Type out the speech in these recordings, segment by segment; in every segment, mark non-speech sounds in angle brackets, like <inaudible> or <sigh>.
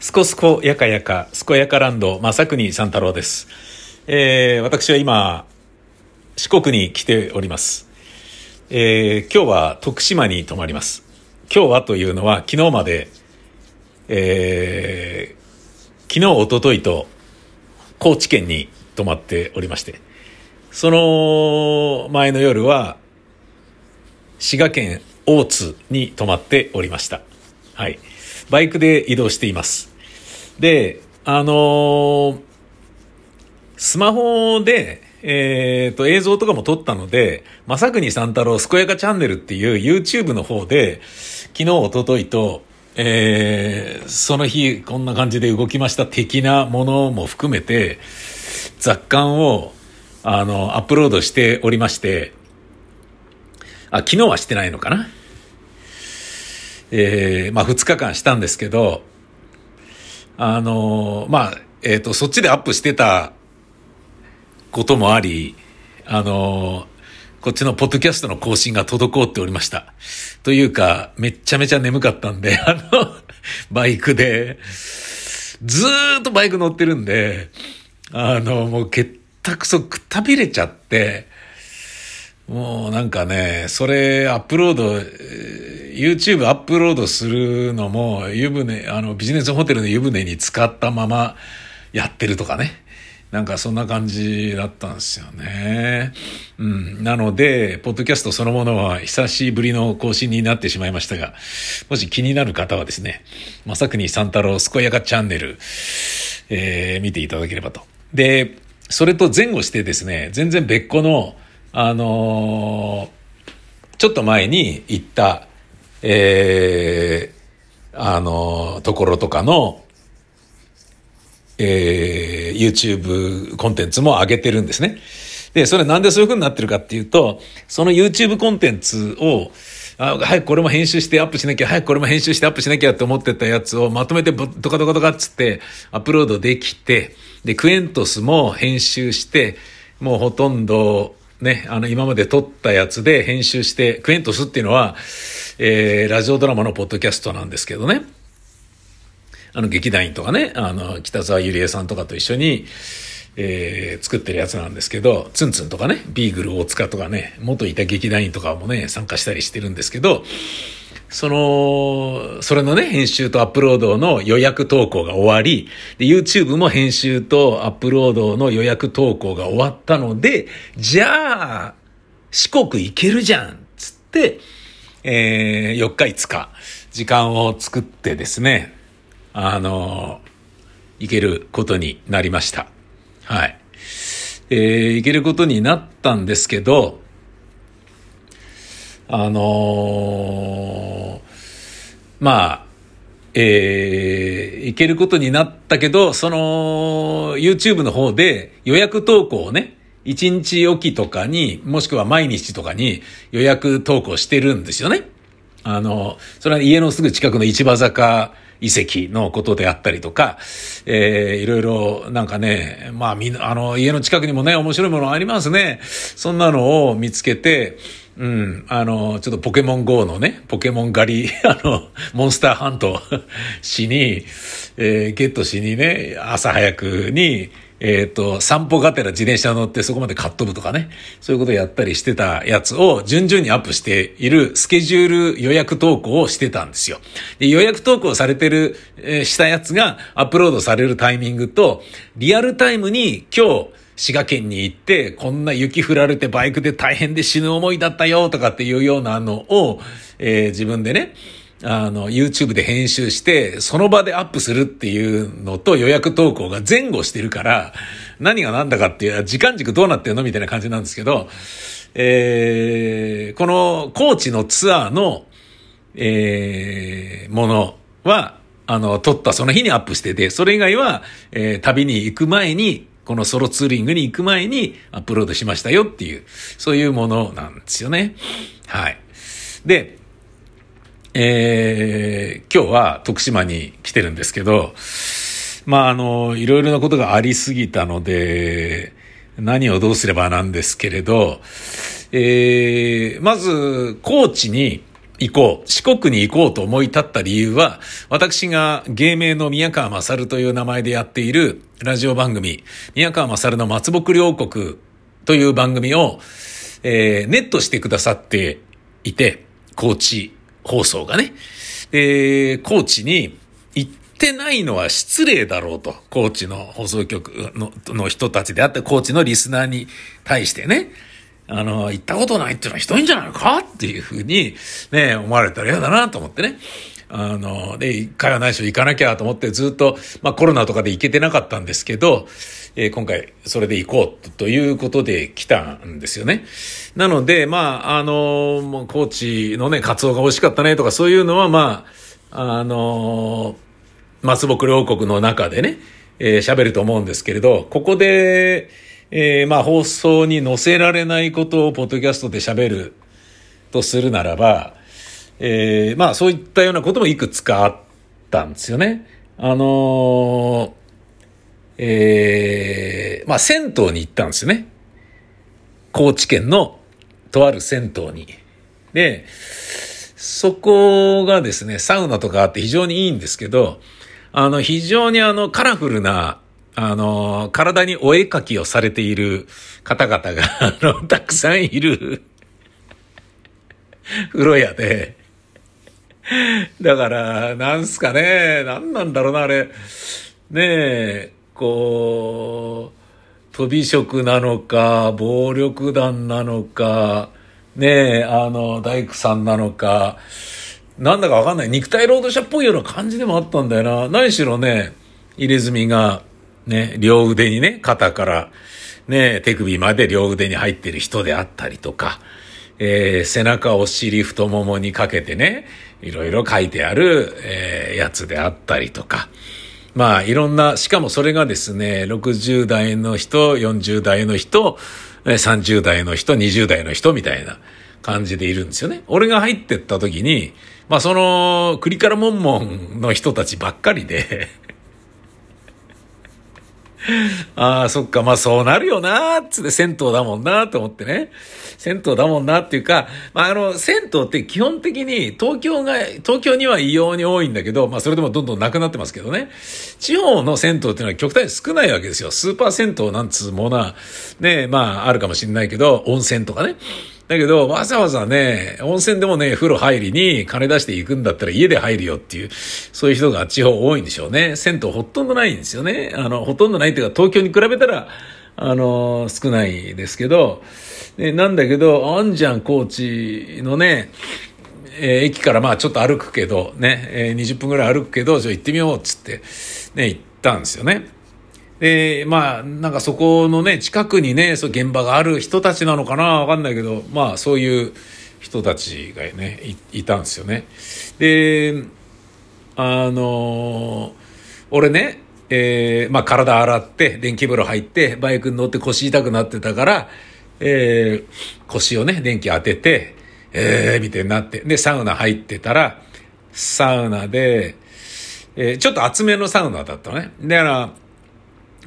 すこすこやかやか、すこやかランド、正国三太郎です。えー、私は今、四国に来ております。えー、今日は徳島に泊まります。今日はというのは昨日まで、えー、昨日、一昨日と高知県に泊まっておりまして、その前の夜は滋賀県大津に泊まっておりました。はい。バイクで移動しています。で、あのースマホで、えっ、と、映像とかも撮ったので、まさくに三太郎、すこやかチャンネルっていう YouTube の方で、昨日、一昨日と、えーその日、こんな感じで動きました的なものも含めて、雑感を、あの、アップロードしておりまして、あ、昨日はしてないのかな？えーまあ2日間したんですけど、あのーまあ、えっ、と、そっちでアップしてたこともあり、あのーこっちのポッドキャストの更新が滞っておりました。というか、めちゃめちゃ眠かったんで、<laughs> あの、バイクで、ずーっとバイク乗ってるんで、あの、もう、けったくそくたびれちゃって、もうなんかね、それアップロード、YouTube アップロードするのも、湯船、あの、ビジネスホテルの湯船に使ったままやってるとかね。なんかそんな感じだったんですよね。うん。なので、ポッドキャストそのものは久しぶりの更新になってしまいましたが、もし気になる方はですね、まさくに三太郎すこやかチャンネル、えー見ていただければと。で、それと前後してですね、全然別個の、あのーちょっと前に行った、えーあのところとかの、えー YouTube コンテンツも上げてるんですね。で、それなんでそういう風になってるかっていうと、その YouTube コンテンツを、あ早くこれも編集してアップしなきゃ、早くこれも編集してアップしなきゃって思ってたやつをまとめてドカドカドカっつってアップロードできて、で、クエントスも編集して、もうほとんど、ね、あの、今まで撮ったやつで編集して、クエントスっていうのは、えーラジオドラマのポッドキャストなんですけどね。あの、劇団員とかね、あの、北沢ゆりえさんとかと一緒に、えー作ってるやつなんですけど、ツンツンとかね、ビーグル大塚とかね、元いた劇団員とかもね、参加したりしてるんですけど、その、それのね、編集とアップロードの予約投稿が終わり、で、YouTube も編集とアップロードの予約投稿が終わったので、じゃあ、四国行けるじゃんつって、えー、4日5日、時間を作ってですね、あの、行けることになりました。はい。えー、行けることになったんですけど、あのーまあ、えー、行けることになったけど、その、YouTube の方で予約投稿をね、1日おきとかに、もしくは毎日とかに予約投稿してるんですよね。あの、それは家のすぐ近くの市場坂遺跡のことであったりとか、えー、いろいろなんかね、まあみんな、あの、家の近くにもね、面白いものありますね。そんなのを見つけて、うん、あの、ちょっとポケモン GO のね、ポケモン狩り、<laughs> あの、モンスターハント <laughs> しに、えーゲットしにね、朝早くに、えっ、と、散歩がてら自転車乗ってそこまでカット部とかね、そういうことやったりしてたやつを順々にアップしているスケジュール予約投稿をしてたんですよ。で予約投稿されてる、えーしたやつがアップロードされるタイミングと、リアルタイムに今日、滋賀県に行って、こんな雪降られてバイクで大変で死ぬ思いだったよとかっていうようなのを、えー自分でね、あの、YouTube で編集して、その場でアップするっていうのと予約投稿が前後してるから、何が何だかっていう、時間軸どうなってるのみたいな感じなんですけど、えーこの高知のツアーの、えーものは、あの、撮ったその日にアップしてて、それ以外は、えー旅に行く前に、このソロツーリングに行く前にアップロードしましたよっていう、そういうものなんですよね。はい。で、えー今日は徳島に来てるんですけど、まあ、あの、いろいろなことがありすぎたので、何をどうすればなんですけれど、えーまず、高知に、行こう、四国に行こうと思い立った理由は、私が芸名の宮川勝という名前でやっているラジオ番組、宮川勝の松木両国という番組を、えー、ネットしてくださっていて、高知放送がね。で、高知に行ってないのは失礼だろうと。高知の放送局のの人たちであって、高知のリスナーに対してね。あの、行ったことないっていうのはひどいんじゃないかっていうふうに、ね、思われたら嫌だなと思ってね。あの、で、一回はないしょ行かなきゃと思ってずっと、まあコロナとかで行けてなかったんですけど、えー、今回それで行こうということで来たんですよね。なので、まあ、あの、もう高知のね、カツオが美味しかったねとかそういうのは、まあ、あの、松木両国の中でね、えー、喋ると思うんですけれど、ここで、えー、まあ放送に載せられないことをポッドキャストで喋るとするならば、えー、まあそういったようなこともいくつかあったんですよね。あのー、えー、まあ銭湯に行ったんですよね。高知県のとある銭湯に。で、そこがですね、サウナとかあって非常にいいんですけど、あの、非常にあの、カラフルな、あの、体にお絵描きをされている方々が、<laughs> あの、たくさんいる <laughs> 風呂屋で、<laughs> だから、なんすかね、なんなんだろうな、あれ。ねえ、こう、飛び職なのか、暴力団なのか、ねえ、あの、大工さんなのか、なんだかわかんない。肉体労働者っぽいような感じでもあったんだよな。何しろね、入れ墨が、ね、両腕にね、肩から、ね、手首まで両腕に入ってる人であったりとか、えー、背中、お尻、太ももにかけてね、いろいろ書いてある、えー、やつであったりとか、まあ、いろんな、しかもそれがですね、60代の人、40代の人、30代の人、20代の人みたいな感じでいるんですよね。俺が入ってった時に、まあその、クリカラモンモンの人たちばっかりで <laughs> ああ、そっか、まあそうなるよな、つって銭湯だもんな、と思ってね。銭湯だもんなっていうか、まああの、銭湯って基本的に東京が、東京には異様に多いんだけど、まあそれでもどんどんなくなってますけどね。地方の銭湯っていうのは極端に少ないわけですよ。スーパー銭湯なんつうものは、ね、まああるかもしれないけど、温泉とかね。だけど、わざわざね、温泉でもね、風呂入りに金出していくんだったら家で入るよっていう、そういう人が地方多いんでしょうね。銭湯ほとんどないんですよね。あの、ほとんどないっていうか、東京に比べたら、あの、少ないですけど、ね、なんだけど、あんじゃん、高知のね、えー、駅からまあちょっと歩くけど、ね、えー、20分ぐらい歩くけど、じゃあ行ってみようっつって、ね、行ったんですよね。で、まあ、なんかそこのね、近くにね、そう現場がある人たちなのかなわかんないけど、まあそういう人たちがね、いたんですよね。で、あの俺ね、えー、まあ体洗って、電気風呂入って、バイクに乗って腰痛くなってたから、えー、腰をね、電気当てて、えー、みたいになって、で、サウナ入ってたら、サウナで、えー、ちょっと厚めのサウナだったね。だから、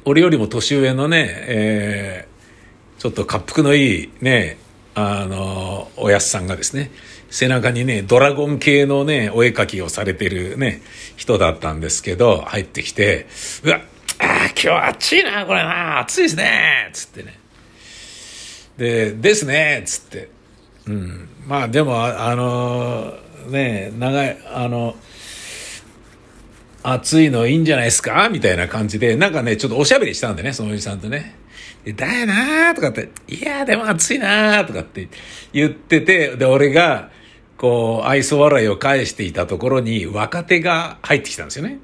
俺よりも年上のね、えー、ちょっと滑腹のいいね、あの、おやすさんがですね、背中にね、ドラゴン系のね、お絵描きをされてるね、人だったんですけど、入ってきて、うわ、あ今日暑いな、これな、暑いですね、つってね。で、ですね、つって。うん。まあでも、あの、ね、長い、あの、暑いのいいんじゃないですか？みたいな感じで、なんかね、ちょっとおしゃべりしたんでね、そのおじさんとね。だよなーとかって、いやーでも暑いなーとかって言ってて、で、俺が、こう、愛想笑いを返していたところに若手が入ってきたんですよね。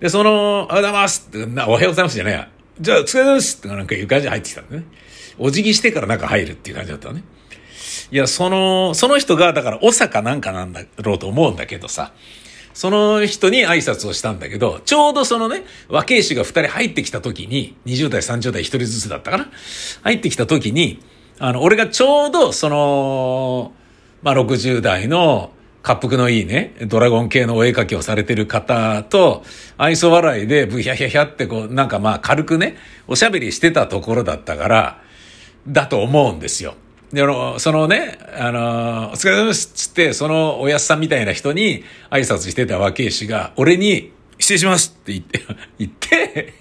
で、その、おはようございますって、なおはようございますじゃないや。じゃあ、お疲れ様ですってなんかいう感じで入ってきたんでね。お辞儀してから中入るっていう感じだったのね。いや、その、その人が、だから、おさかなんかなんだろうと思うんだけどさ、その人に挨拶をしたんだけど、ちょうどそのね、和慶師が二人入ってきた時に、20代、30代一人ずつだったかな？入ってきた時に、あの、俺がちょうどその、まあ、60代の、滑腹のいいね、ドラゴン系のお絵描きをされてる方と、愛想笑いでブヒャヒャヒャってこう、なんかまあ軽くね、おしゃべりしてたところだったから、だと思うんですよ。で、あの、そのね、あの、お疲れ様ですっつって、そのおやすさんみたいな人に挨拶してた若い氏が、俺に、失礼しますって言って、<laughs> 言って、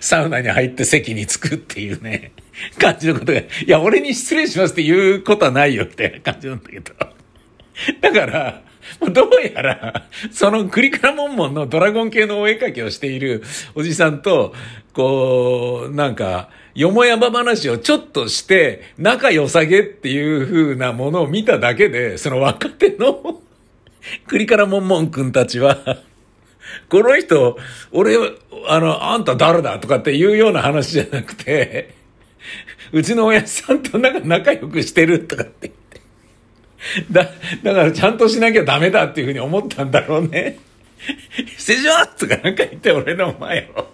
サウナに入って席に着くっていうね、<laughs> 感じのことが、いや、俺に失礼しますって言うことはないよって感じなんだけど。<laughs> だから、どうやら、そのクリカラモンモンのドラゴン系のお絵描きをしているおじさんと、こう、なんか、よもやま話をちょっとして、仲良さげっていう風なものを見ただけで、その若手のクリカラモンモン君たちは <laughs> この人、俺、あの、あんた誰だとかっていうような話じゃなくて、<laughs> うちの親さんとなんか仲良くしてるとかって言って。だ、だからちゃんとしなきゃダメだっていうふうに思ったんだろうね。<laughs> 失礼しますとかなんか言って俺の前を。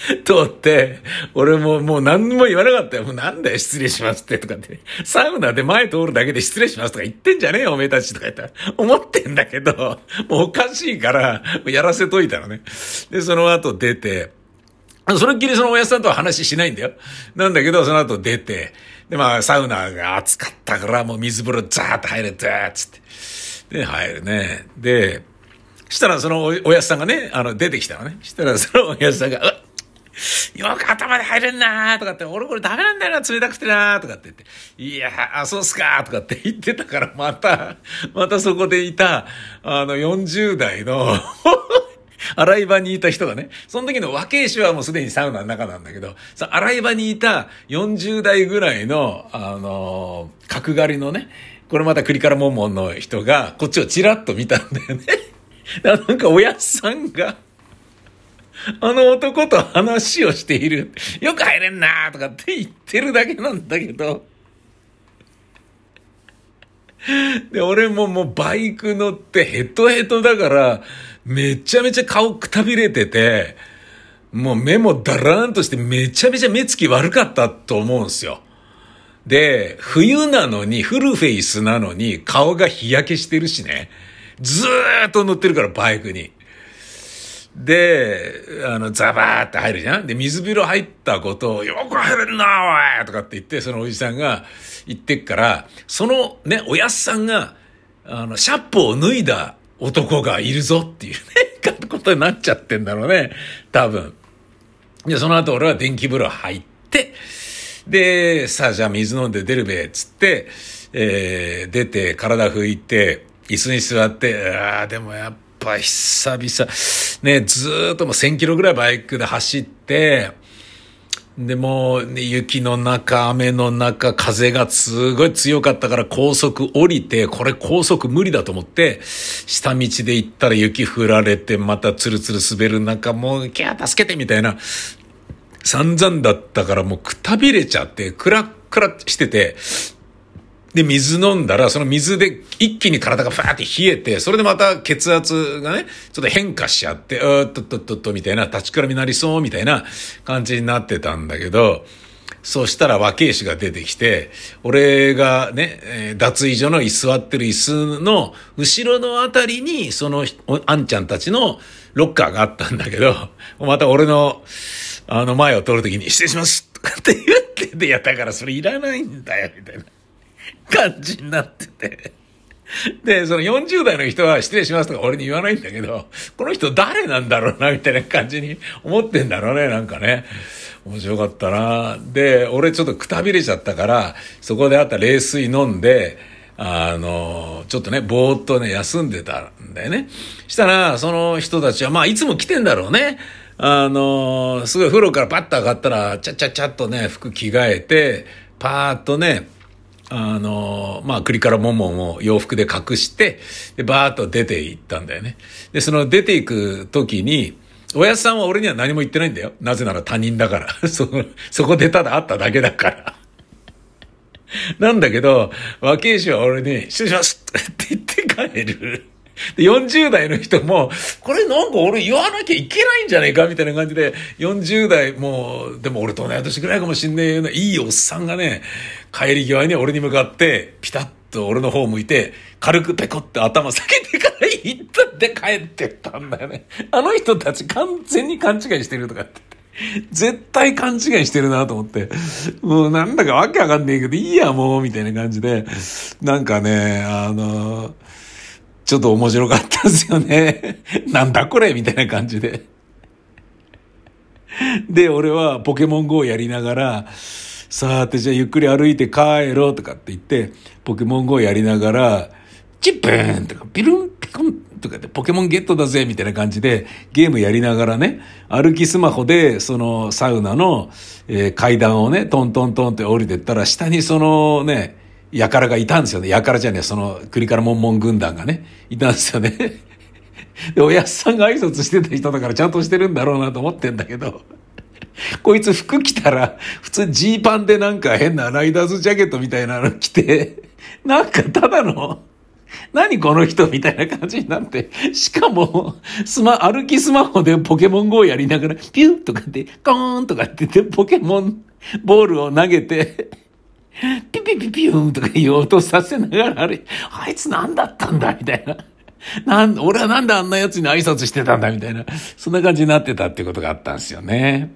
<laughs> 通って、俺ももう何も言わなかったよ。もうなんだよ、失礼しますってとかって。サウナで前通るだけで失礼しますとか言ってんじゃねえよ、おめえたちとか言ったら。思ってんだけど、もうおかしいから、やらせといたのね。で、その後出て、それっきりそのおやさんとは話しないんだよ。なんだけど、その後出て、で、まあ、サウナが暑かったから、もう水風呂ザーッと入れて、つって。で、入るね。で、したらそのおやさんがね、あの、出てきたのね。したらそのおやさんが、<laughs> よく頭で入れんなーとかって、俺これダメなんだよな、冷たくてなーとかって言って、いやー、そうっすかーとかって言ってたから、また、<laughs> またそこでいた、あの、40代の <laughs> 洗い場にいた人がね、その時の若い衆はもうすでにサウナの中なんだけど、洗い場にいた40代ぐらいの、あのー、角刈りのね、これまたクリカラモンモンの人が、こっちをチラッと見たんだよね。<laughs> なんかおやっさんが、<laughs> あの男と話をしている。よく入れんなとかって言ってるだけなんだけど。<laughs> で、俺ももうバイク乗ってヘトヘトだから、めちゃめちゃ顔くたびれてて、もう目もダラーンとしてめちゃめちゃ目つき悪かったと思うんすよ。で、冬なのに、フルフェイスなのに顔が日焼けしてるしね。ずーっと乗ってるから、バイクに。で、あの、ザバーって入るじゃんで、水風呂入ったことを、よく入れんな、おいとかって言って、そのおじさんが言ってっから、そのね、おやっさんが、あの、シャップを脱いだ男がいるぞっていうね、<laughs> ことになっちゃってんだろうね。多分。で、その後俺は電気風呂入って、で、さあじゃあ水飲んで出るべ、つって、えー、出て体拭いて、椅子に座って、ああ、でもやっぱぱ久々、ね、ずっともう1000キロぐらいバイクで走って、でも、ね、雪の中、雨の中、風がすごい強かったから高速降りて、これ高速無理だと思って、下道で行ったら雪降られて、またツルツル滑る中、もう、キャー助けてみたいな、散々だったからもうくたびれちゃって、クラックラしてて、で、水飲んだら、その水で一気に体がファーって冷えて、それでまた血圧がね、ちょっと変化しちゃって、うーっとっとっとっとみたいな、立ちくらみなりそうみたいな感じになってたんだけど、そしたら若い氏が出てきて、俺がね、脱衣所の座ってる椅子の後ろのあたりに、その、あんちゃんたちのロッカーがあったんだけど、また俺の、あの前を通るときに、失礼しますとかって言ってで、やったからそれいらないんだよ、みたいな。感じになってて。で、その40代の人は失礼しますとか俺に言わないんだけど、この人誰なんだろうな、みたいな感じに思ってんだろうね、なんかね。面白かったな。で、俺ちょっとくたびれちゃったから、そこであった冷水飲んで、あの、ちょっとね、ぼーっとね、休んでたんだよね。したら、その人たちは、まあ、いつも来てんだろうね。あの、すごい風呂からパッと上がったら、ちゃちゃちゃっとね、服着替えて、パーッとね、あの、まあ、栗からももを洋服で隠して、で、バーッと出て行ったんだよね。で、その出て行く時に、おやさんは俺には何も言ってないんだよ。なぜなら他人だから。<laughs> そ、そこでただ会っただけだから。なんだけど、若い氏は俺に、失礼しますって言って帰る。で、40代の人も、これなんか俺言わなきゃいけないんじゃないかみたいな感じで、40代もう、でも俺と同い年ぐらいかもしんねえよな、いいおっさんがね、帰り際に俺に向かって、ピタッと俺の方向いて、軽くペコって頭下げてから行ったって帰ってったんだよね。あの人たち完全に勘違いしてるとかって。絶対勘違いしてるなと思って。もうなんだかわけわかんねえけど、いいやもう、みたいな感じで。なんかね、あの、ちょっと面白かったですよね。<laughs> なんだこれみたいな感じで。で、俺はポケモン GO やりながら、さあてじゃあゆっくり歩いて帰ろうとかって言って、ポケモン GO やりながら、チップーンとかピルンピコンとかでポケモンゲットだぜみたいな感じでゲームやりながらね、歩きスマホでそのサウナの、え、階段をね、トントントンって降りてったら下にそのね、やからがいたんですよね。やからじゃねえ、その栗からモンモン軍団がね、いたんですよね。<laughs> で、おやっさんが挨拶してた人だからちゃんとしてるんだろうなと思ってんだけど、<laughs> こいつ服着たら、普通ジーパンでなんか変なライダーズジャケットみたいなの着て、<laughs> なんかただの、何この人みたいな感じになって、しかも、スマ、歩きスマホでポケモン GO やりながら、ピュッとかって、コーンとかって言って、ポケモンボールを投げて、ピピピピューンとかいう音させながら、あれ、あいつ何だったんだみたいな。なん、俺はなんであんな奴に挨拶してたんだみたいな。そんな感じになってたっていうことがあったんですよね。